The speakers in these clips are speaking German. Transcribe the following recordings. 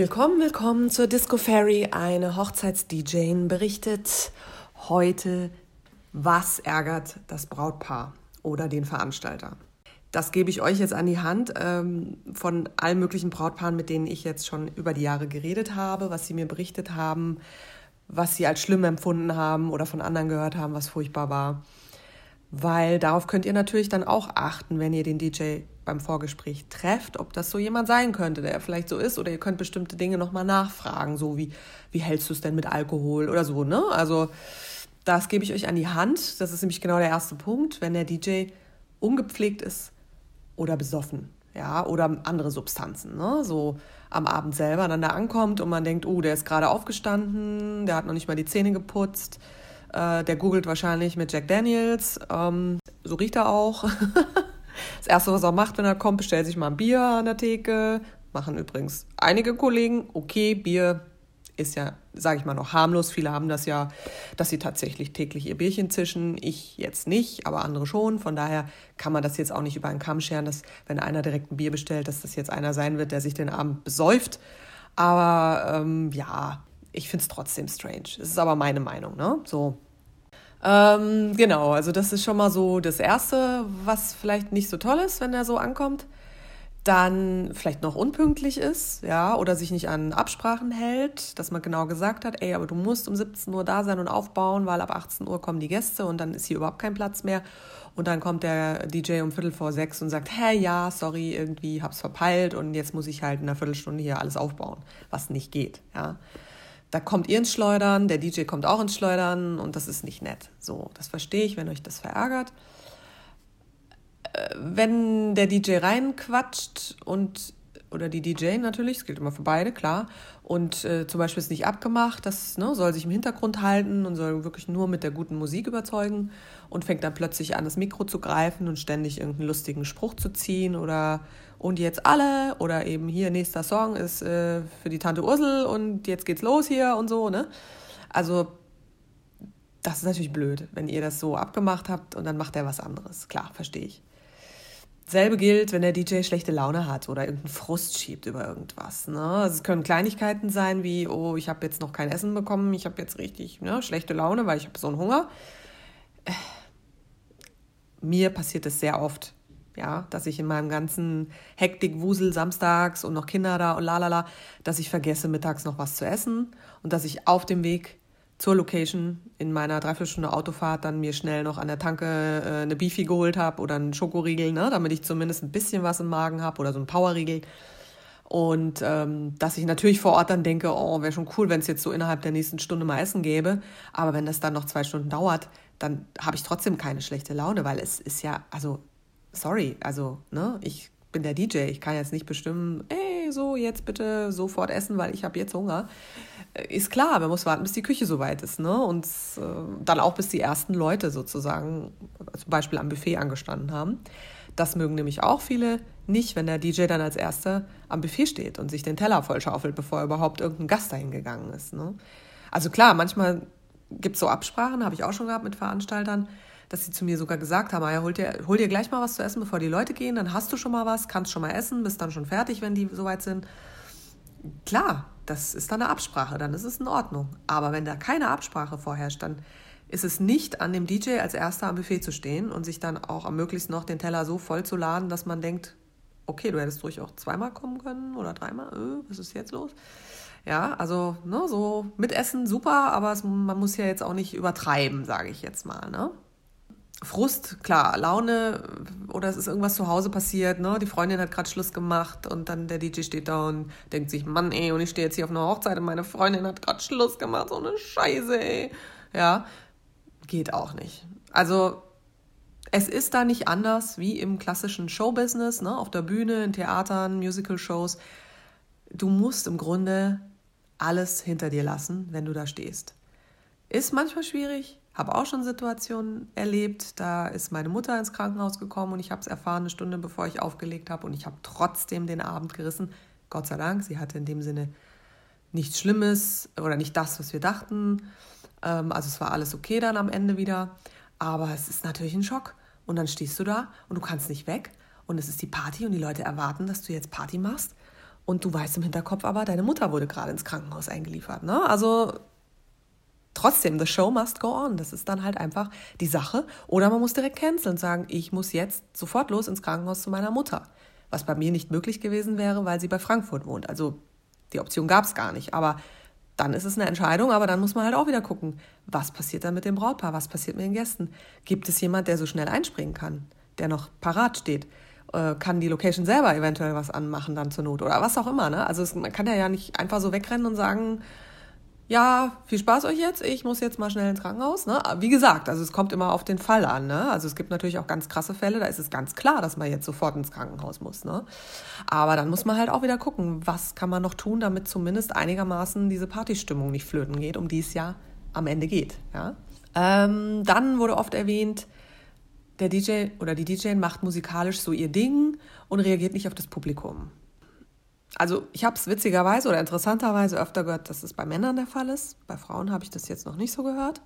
Willkommen, willkommen zur Disco Fairy. Eine Hochzeits-DJ berichtet heute, was ärgert das Brautpaar oder den Veranstalter. Das gebe ich euch jetzt an die Hand ähm, von allen möglichen Brautpaaren, mit denen ich jetzt schon über die Jahre geredet habe, was sie mir berichtet haben, was sie als schlimm empfunden haben oder von anderen gehört haben, was furchtbar war. Weil darauf könnt ihr natürlich dann auch achten, wenn ihr den DJ beim Vorgespräch trefft, ob das so jemand sein könnte, der vielleicht so ist, oder ihr könnt bestimmte Dinge nochmal nachfragen, so wie, wie hältst du es denn mit Alkohol oder so, ne? Also, das gebe ich euch an die Hand. Das ist nämlich genau der erste Punkt, wenn der DJ ungepflegt ist oder besoffen, ja, oder andere Substanzen, ne? So am Abend selber dann da ankommt und man denkt, oh, der ist gerade aufgestanden, der hat noch nicht mal die Zähne geputzt, äh, der googelt wahrscheinlich mit Jack Daniels, ähm, so riecht er auch. Das Erste, was er macht, wenn er kommt, bestellt sich mal ein Bier an der Theke. Machen übrigens einige Kollegen. Okay, Bier ist ja, sage ich mal, noch harmlos. Viele haben das ja, dass sie tatsächlich täglich ihr Bierchen zischen. Ich jetzt nicht, aber andere schon. Von daher kann man das jetzt auch nicht über einen Kamm scheren, dass wenn einer direkt ein Bier bestellt, dass das jetzt einer sein wird, der sich den Abend besäuft. Aber ähm, ja, ich finde es trotzdem strange. Es ist aber meine Meinung, ne? So, ähm, genau, also das ist schon mal so das Erste, was vielleicht nicht so toll ist, wenn er so ankommt. Dann vielleicht noch unpünktlich ist, ja, oder sich nicht an Absprachen hält, dass man genau gesagt hat, ey, aber du musst um 17 Uhr da sein und aufbauen, weil ab 18 Uhr kommen die Gäste und dann ist hier überhaupt kein Platz mehr. Und dann kommt der DJ um Viertel vor sechs und sagt, hä, ja, sorry, irgendwie hab's verpeilt und jetzt muss ich halt in einer Viertelstunde hier alles aufbauen, was nicht geht, ja da kommt ihr ins Schleudern, der DJ kommt auch ins Schleudern und das ist nicht nett. So, das verstehe ich, wenn euch das verärgert. Äh, wenn der DJ reinquatscht und oder die DJ natürlich, das gilt immer für beide, klar. Und äh, zum Beispiel ist nicht abgemacht, das ne, soll sich im Hintergrund halten und soll wirklich nur mit der guten Musik überzeugen und fängt dann plötzlich an, das Mikro zu greifen und ständig irgendeinen lustigen Spruch zu ziehen oder und jetzt alle oder eben hier nächster Song ist äh, für die Tante Ursel und jetzt geht's los hier und so, ne? Also das ist natürlich blöd, wenn ihr das so abgemacht habt und dann macht er was anderes. Klar, verstehe ich. Selbe gilt, wenn der DJ schlechte Laune hat oder irgendeinen Frust schiebt über irgendwas. Ne? Also es können Kleinigkeiten sein wie, oh, ich habe jetzt noch kein Essen bekommen, ich habe jetzt richtig ne, schlechte Laune, weil ich habe so einen Hunger. Äh, mir passiert es sehr oft, ja, dass ich in meinem ganzen Hektik, Wusel samstags und noch Kinder da und lalala, dass ich vergesse, mittags noch was zu essen und dass ich auf dem Weg zur Location in meiner Dreiviertelstunde Autofahrt dann mir schnell noch an der Tanke äh, eine Beefy geholt habe oder einen Schokoriegel, ne, damit ich zumindest ein bisschen was im Magen habe oder so einen Powerriegel. Und ähm, dass ich natürlich vor Ort dann denke, oh, wäre schon cool, wenn es jetzt so innerhalb der nächsten Stunde mal Essen gäbe. Aber wenn das dann noch zwei Stunden dauert, dann habe ich trotzdem keine schlechte Laune, weil es ist ja, also, sorry, also, ne, ich bin der DJ, ich kann jetzt nicht bestimmen, ey, so, jetzt bitte sofort essen, weil ich habe jetzt Hunger. Äh, ist klar, man muss warten, bis die Küche soweit ist, ne? Und äh, dann auch bis die ersten Leute sozusagen zum Beispiel am Buffet angestanden haben. Das mögen nämlich auch viele nicht, wenn der DJ dann als Erster am Buffet steht und sich den Teller vollschaufelt, bevor überhaupt irgendein Gast dahin gegangen ist. Ne? Also klar, manchmal gibt es so Absprachen, habe ich auch schon gehabt mit Veranstaltern, dass sie zu mir sogar gesagt haben, ja, hol, dir, hol dir gleich mal was zu essen, bevor die Leute gehen, dann hast du schon mal was, kannst schon mal essen, bist dann schon fertig, wenn die soweit sind. Klar, das ist dann eine Absprache, dann ist es in Ordnung. Aber wenn da keine Absprache vorherrscht, dann ist es nicht an dem DJ als erster am Buffet zu stehen und sich dann auch am möglichst noch den Teller so voll zu laden, dass man denkt, okay, du hättest ruhig auch zweimal kommen können oder dreimal, äh, was ist jetzt los? Ja, also ne, so mit Essen super, aber es, man muss ja jetzt auch nicht übertreiben, sage ich jetzt mal. Ne? Frust, klar, Laune oder es ist irgendwas zu Hause passiert, ne? Die Freundin hat gerade Schluss gemacht und dann der DJ steht da und denkt sich, Mann, ey, und ich stehe jetzt hier auf einer Hochzeit und meine Freundin hat gerade Schluss gemacht, so eine Scheiße, ey. Ja, geht auch nicht. Also es ist da nicht anders wie im klassischen Showbusiness, ne? auf der Bühne, in Theatern, Musical-Shows. Du musst im Grunde alles hinter dir lassen, wenn du da stehst. Ist manchmal schwierig, habe auch schon Situationen erlebt, da ist meine Mutter ins Krankenhaus gekommen und ich habe es erfahren eine Stunde bevor ich aufgelegt habe und ich habe trotzdem den Abend gerissen. Gott sei Dank, sie hatte in dem Sinne nichts Schlimmes oder nicht das, was wir dachten. Ähm, also es war alles okay dann am Ende wieder. Aber es ist natürlich ein Schock. Und dann stehst du da und du kannst nicht weg und es ist die Party und die Leute erwarten, dass du jetzt Party machst und du weißt im Hinterkopf aber, deine Mutter wurde gerade ins Krankenhaus eingeliefert. Ne? Also trotzdem, the show must go on. Das ist dann halt einfach die Sache. Oder man muss direkt canceln und sagen, ich muss jetzt sofort los ins Krankenhaus zu meiner Mutter. Was bei mir nicht möglich gewesen wäre, weil sie bei Frankfurt wohnt. Also die Option gab es gar nicht. Aber dann ist es eine Entscheidung, aber dann muss man halt auch wieder gucken, was passiert dann mit dem Brautpaar, was passiert mit den Gästen. Gibt es jemand, der so schnell einspringen kann, der noch parat steht? Äh, kann die Location selber eventuell was anmachen dann zur Not oder was auch immer. Ne? Also es, man kann ja, ja nicht einfach so wegrennen und sagen, ja, viel Spaß euch jetzt, ich muss jetzt mal schnell ins Krankenhaus. Ne? Wie gesagt, also es kommt immer auf den Fall an. Ne? Also es gibt natürlich auch ganz krasse Fälle, da ist es ganz klar, dass man jetzt sofort ins Krankenhaus muss. Ne? Aber dann muss man halt auch wieder gucken, was kann man noch tun, damit zumindest einigermaßen diese Partystimmung nicht flöten geht, um die es ja am Ende geht. Ja? Ähm, dann wurde oft erwähnt, der DJ oder die DJ macht musikalisch so ihr Ding und reagiert nicht auf das Publikum. Also ich habe es witzigerweise oder interessanterweise öfter gehört, dass es bei Männern der Fall ist. Bei Frauen habe ich das jetzt noch nicht so gehört.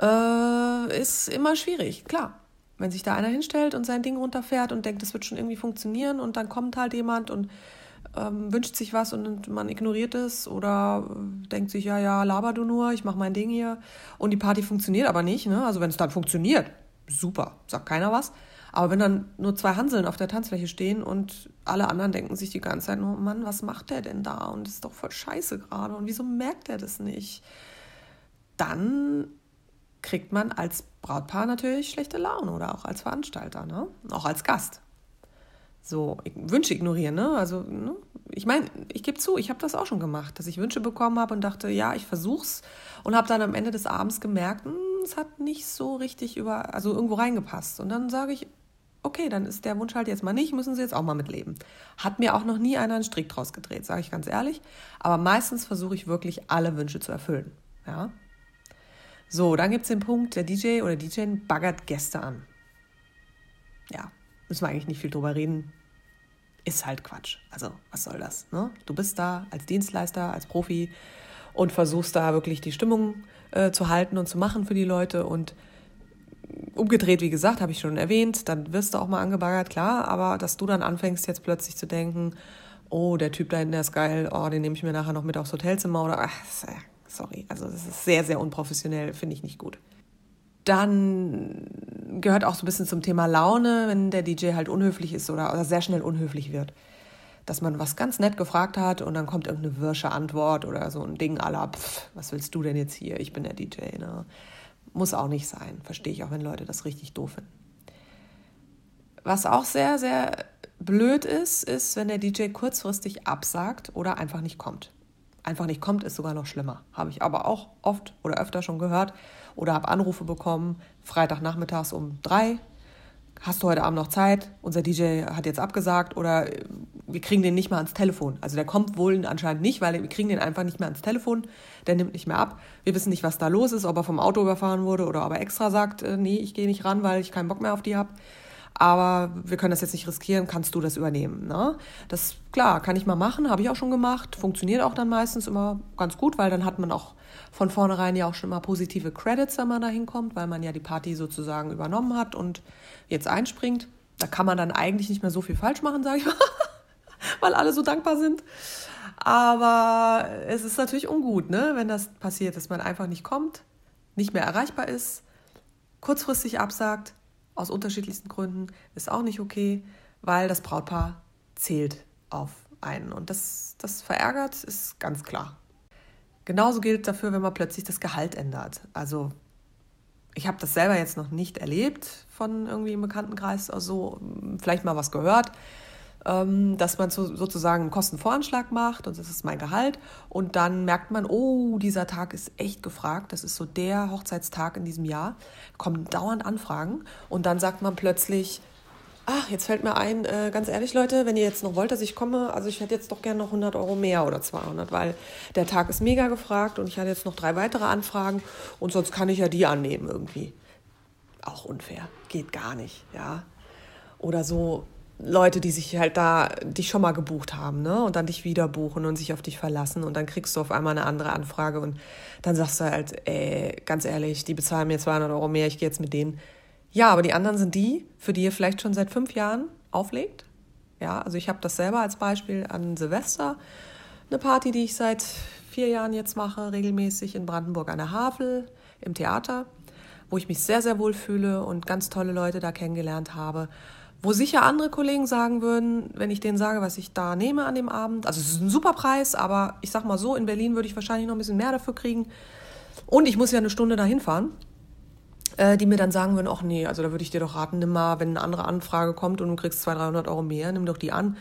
Äh, ist immer schwierig, klar. Wenn sich da einer hinstellt und sein Ding runterfährt und denkt, das wird schon irgendwie funktionieren und dann kommt halt jemand und ähm, wünscht sich was und man ignoriert es oder denkt sich, ja, ja, laber du nur, ich mache mein Ding hier und die Party funktioniert aber nicht. Ne? Also wenn es dann funktioniert, super, sagt keiner was. Aber wenn dann nur zwei Hanseln auf der Tanzfläche stehen und alle anderen denken sich die ganze Zeit nur, Mann, was macht der denn da? Und das ist doch voll scheiße gerade. Und wieso merkt er das nicht? Dann kriegt man als Brautpaar natürlich schlechte Laune oder auch als Veranstalter, ne? Auch als Gast. So, Wünsche ignorieren, ne? Also, ne? ich meine, ich gebe zu, ich habe das auch schon gemacht, dass ich Wünsche bekommen habe und dachte, ja, ich versuch's und habe dann am Ende des Abends gemerkt, hm, es hat nicht so richtig über, also irgendwo reingepasst. Und dann sage ich, okay, dann ist der Wunsch halt jetzt mal nicht, müssen Sie jetzt auch mal mitleben. Hat mir auch noch nie einer einen Strick draus gedreht, sage ich ganz ehrlich. Aber meistens versuche ich wirklich alle Wünsche zu erfüllen. Ja? So, dann gibt es den Punkt, der DJ oder DJ baggert Gäste an. Ja, müssen wir eigentlich nicht viel drüber reden. Ist halt Quatsch. Also, was soll das? Ne? Du bist da als Dienstleister, als Profi und versuchst da wirklich die Stimmung äh, zu halten und zu machen für die Leute und umgedreht, wie gesagt, habe ich schon erwähnt, dann wirst du auch mal angebaggert, klar, aber dass du dann anfängst jetzt plötzlich zu denken, oh, der Typ da hinten, ist geil, oh, den nehme ich mir nachher noch mit aufs Hotelzimmer oder, ach, sorry, also das ist sehr, sehr unprofessionell, finde ich nicht gut. Dann gehört auch so ein bisschen zum Thema Laune, wenn der DJ halt unhöflich ist oder, oder sehr schnell unhöflich wird. Dass man was ganz nett gefragt hat und dann kommt irgendeine wirsche Antwort oder so ein Ding aller, was willst du denn jetzt hier? Ich bin der DJ, ne? Muss auch nicht sein. Verstehe ich auch, wenn Leute das richtig doof finden. Was auch sehr, sehr blöd ist, ist, wenn der DJ kurzfristig absagt oder einfach nicht kommt. Einfach nicht kommt, ist sogar noch schlimmer. Habe ich aber auch oft oder öfter schon gehört oder habe Anrufe bekommen, Freitagnachmittags um drei. Hast du heute Abend noch Zeit? Unser DJ hat jetzt abgesagt oder wir kriegen den nicht mal ans Telefon. Also der kommt wohl anscheinend nicht, weil wir kriegen den einfach nicht mehr ans Telefon. Der nimmt nicht mehr ab. Wir wissen nicht, was da los ist, ob er vom Auto überfahren wurde oder ob er extra sagt, äh, nee, ich gehe nicht ran, weil ich keinen Bock mehr auf die habe. Aber wir können das jetzt nicht riskieren, kannst du das übernehmen? Ne? Das klar, kann ich mal machen, habe ich auch schon gemacht. Funktioniert auch dann meistens immer ganz gut, weil dann hat man auch von vornherein ja auch schon mal positive Credits, wenn man da hinkommt, weil man ja die Party sozusagen übernommen hat und jetzt einspringt. Da kann man dann eigentlich nicht mehr so viel falsch machen, sage ich mal. weil alle so dankbar sind. Aber es ist natürlich ungut, ne, wenn das passiert, dass man einfach nicht kommt, nicht mehr erreichbar ist, kurzfristig absagt, aus unterschiedlichsten Gründen, ist auch nicht okay, weil das Brautpaar zählt auf einen. Und das, das verärgert, ist ganz klar. Genauso gilt dafür, wenn man plötzlich das Gehalt ändert. Also ich habe das selber jetzt noch nicht erlebt von irgendwie im Bekanntenkreis, also vielleicht mal was gehört. Ähm, dass man sozusagen einen Kostenvoranschlag macht und das ist mein Gehalt. Und dann merkt man, oh, dieser Tag ist echt gefragt, das ist so der Hochzeitstag in diesem Jahr, kommen dauernd Anfragen. Und dann sagt man plötzlich, ach, jetzt fällt mir ein, äh, ganz ehrlich Leute, wenn ihr jetzt noch wollt, dass ich komme, also ich hätte jetzt doch gerne noch 100 Euro mehr oder 200, weil der Tag ist mega gefragt und ich hatte jetzt noch drei weitere Anfragen und sonst kann ich ja die annehmen irgendwie. Auch unfair, geht gar nicht, ja. Oder so, Leute, die sich halt da dich schon mal gebucht haben, ne? Und dann dich wieder buchen und sich auf dich verlassen und dann kriegst du auf einmal eine andere Anfrage und dann sagst du halt, ey, ganz ehrlich, die bezahlen mir 200 Euro mehr, ich gehe jetzt mit denen. Ja, aber die anderen sind die, für die ihr vielleicht schon seit fünf Jahren auflegt Ja, also ich habe das selber als Beispiel an Silvester, eine Party, die ich seit vier Jahren jetzt mache, regelmäßig in Brandenburg an der Havel im Theater, wo ich mich sehr, sehr wohl fühle und ganz tolle Leute da kennengelernt habe. Wo sicher andere Kollegen sagen würden, wenn ich denen sage, was ich da nehme an dem Abend, also es ist ein super Preis, aber ich sag mal so, in Berlin würde ich wahrscheinlich noch ein bisschen mehr dafür kriegen. Und ich muss ja eine Stunde dahin fahren äh, die mir dann sagen würden, ach nee, also da würde ich dir doch raten, nimm mal, wenn eine andere Anfrage kommt und du kriegst 200, 300 Euro mehr, nimm doch die an.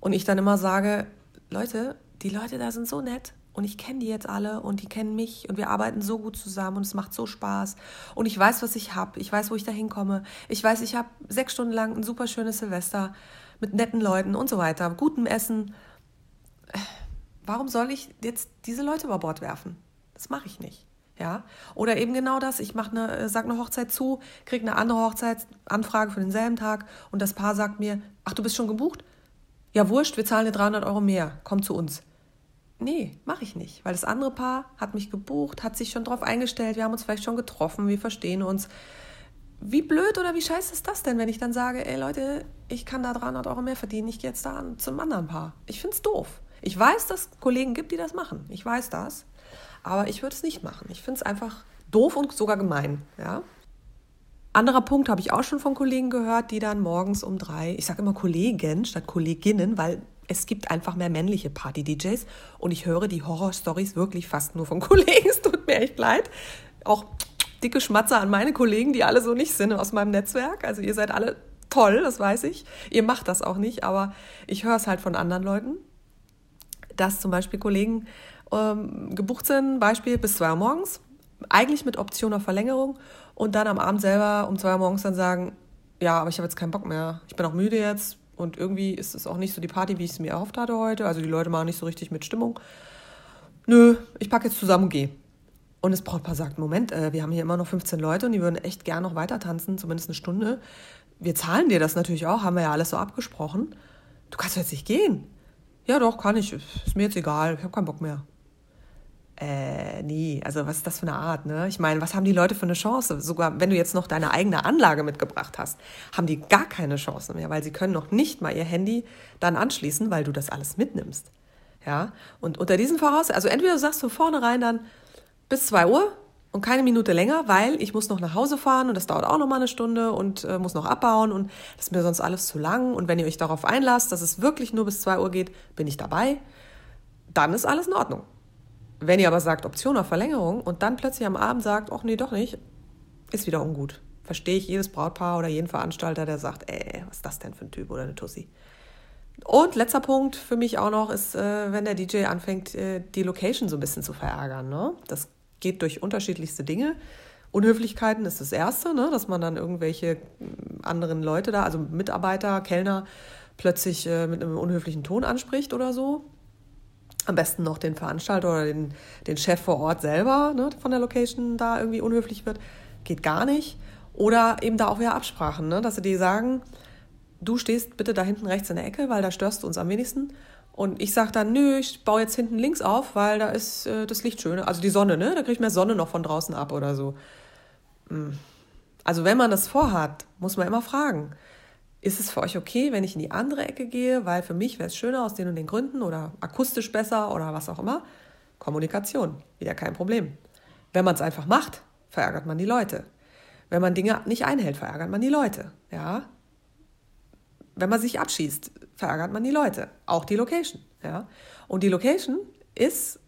Und ich dann immer sage, Leute, die Leute da sind so nett und ich kenne die jetzt alle und die kennen mich und wir arbeiten so gut zusammen und es macht so Spaß und ich weiß, was ich habe, ich weiß, wo ich da hinkomme, ich weiß, ich habe sechs Stunden lang ein super schönes Silvester mit netten Leuten und so weiter, gutem Essen. Warum soll ich jetzt diese Leute über Bord werfen? Das mache ich nicht. Ja? Oder eben genau das, ich mache eine, äh, sag eine Hochzeit zu, kriege eine andere Hochzeitsanfrage für denselben Tag und das Paar sagt mir, ach, du bist schon gebucht? Ja, wurscht, wir zahlen dir 300 Euro mehr, komm zu uns. Nee, mache ich nicht, weil das andere Paar hat mich gebucht, hat sich schon drauf eingestellt, wir haben uns vielleicht schon getroffen, wir verstehen uns. Wie blöd oder wie scheiße ist das denn, wenn ich dann sage, ey Leute, ich kann da 300 Euro mehr verdienen, ich gehe jetzt da zum anderen Paar. Ich finde es doof. Ich weiß, dass es Kollegen gibt, die das machen. Ich weiß das. Aber ich würde es nicht machen. Ich finde es einfach doof und sogar gemein. Ja? Anderer Punkt habe ich auch schon von Kollegen gehört, die dann morgens um drei, ich sage immer Kollegen statt Kolleginnen, weil es gibt einfach mehr männliche Party-DJs und ich höre die Horror-Stories wirklich fast nur von Kollegen. Es tut mir echt leid. Auch dicke Schmatzer an meine Kollegen, die alle so nicht sind aus meinem Netzwerk. Also ihr seid alle toll, das weiß ich. Ihr macht das auch nicht, aber ich höre es halt von anderen Leuten, dass zum Beispiel Kollegen ähm, gebucht sind, Beispiel bis 2 Uhr morgens, eigentlich mit Option auf Verlängerung und dann am Abend selber um 2 Uhr morgens dann sagen, ja, aber ich habe jetzt keinen Bock mehr, ich bin auch müde jetzt und irgendwie ist es auch nicht so die Party, wie ich es mir erhofft hatte heute, also die Leute machen nicht so richtig mit Stimmung. Nö, ich packe jetzt zusammen und gehe. Und das Brautpaar sagt, Moment, äh, wir haben hier immer noch 15 Leute und die würden echt gern noch weiter tanzen, zumindest eine Stunde. Wir zahlen dir das natürlich auch, haben wir ja alles so abgesprochen. Du kannst jetzt nicht gehen. Ja, doch, kann ich. Ist mir jetzt egal, ich habe keinen Bock mehr äh, nee, also was ist das für eine Art, ne? Ich meine, was haben die Leute für eine Chance? Sogar wenn du jetzt noch deine eigene Anlage mitgebracht hast, haben die gar keine Chance mehr, weil sie können noch nicht mal ihr Handy dann anschließen, weil du das alles mitnimmst. Ja, und unter diesen Voraussetzungen, also entweder du sagst von vornherein dann bis zwei Uhr und keine Minute länger, weil ich muss noch nach Hause fahren und das dauert auch noch mal eine Stunde und äh, muss noch abbauen und das ist mir sonst alles zu lang. Und wenn ihr euch darauf einlasst, dass es wirklich nur bis zwei Uhr geht, bin ich dabei. Dann ist alles in Ordnung. Wenn ihr aber sagt Option auf Verlängerung und dann plötzlich am Abend sagt, ach nee, doch nicht, ist wieder ungut. Verstehe ich jedes Brautpaar oder jeden Veranstalter, der sagt, ey, was ist das denn für ein Typ oder eine Tussi. Und letzter Punkt für mich auch noch ist, äh, wenn der DJ anfängt, äh, die Location so ein bisschen zu verärgern. Ne? Das geht durch unterschiedlichste Dinge. Unhöflichkeiten ist das Erste, ne? dass man dann irgendwelche mm, anderen Leute da, also Mitarbeiter, Kellner, plötzlich äh, mit einem unhöflichen Ton anspricht oder so am besten noch den Veranstalter oder den, den Chef vor Ort selber ne, von der Location da irgendwie unhöflich wird. Geht gar nicht. Oder eben da auch wieder Absprachen, ne, dass sie dir sagen, du stehst bitte da hinten rechts in der Ecke, weil da störst du uns am wenigsten. Und ich sage dann, nö, ich baue jetzt hinten links auf, weil da ist äh, das Licht schön. Also die Sonne, ne? Da kriege ich mehr Sonne noch von draußen ab oder so. Hm. Also wenn man das vorhat, muss man immer fragen ist es für euch okay, wenn ich in die andere Ecke gehe, weil für mich wäre es schöner aus den und den Gründen oder akustisch besser oder was auch immer? Kommunikation, wieder kein Problem. Wenn man es einfach macht, verärgert man die Leute. Wenn man Dinge nicht einhält, verärgert man die Leute. Ja? Wenn man sich abschießt, verärgert man die Leute. Auch die Location. Ja? Und die Location ist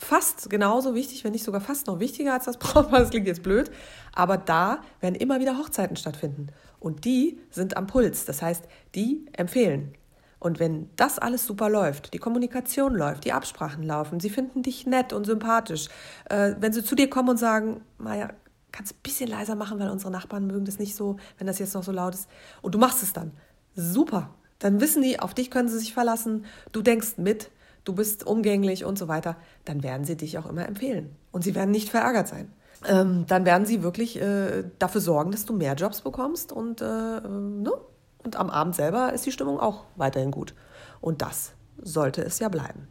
fast genauso wichtig, wenn nicht sogar fast noch wichtiger als das Brautpaar. Das klingt jetzt blöd. Aber da werden immer wieder Hochzeiten stattfinden. Und die sind am Puls. Das heißt, die empfehlen. Und wenn das alles super läuft, die Kommunikation läuft, die Absprachen laufen, sie finden dich nett und sympathisch, äh, wenn sie zu dir kommen und sagen, Maja, kannst du ein bisschen leiser machen, weil unsere Nachbarn mögen das nicht so, wenn das jetzt noch so laut ist. Und du machst es dann. Super. Dann wissen die, auf dich können sie sich verlassen, du denkst mit, du bist umgänglich und so weiter. Dann werden sie dich auch immer empfehlen. Und sie werden nicht verärgert sein ähm, dann werden sie wirklich äh, dafür sorgen, dass du mehr Jobs bekommst und, äh, ne? und am Abend selber ist die Stimmung auch weiterhin gut. Und das sollte es ja bleiben.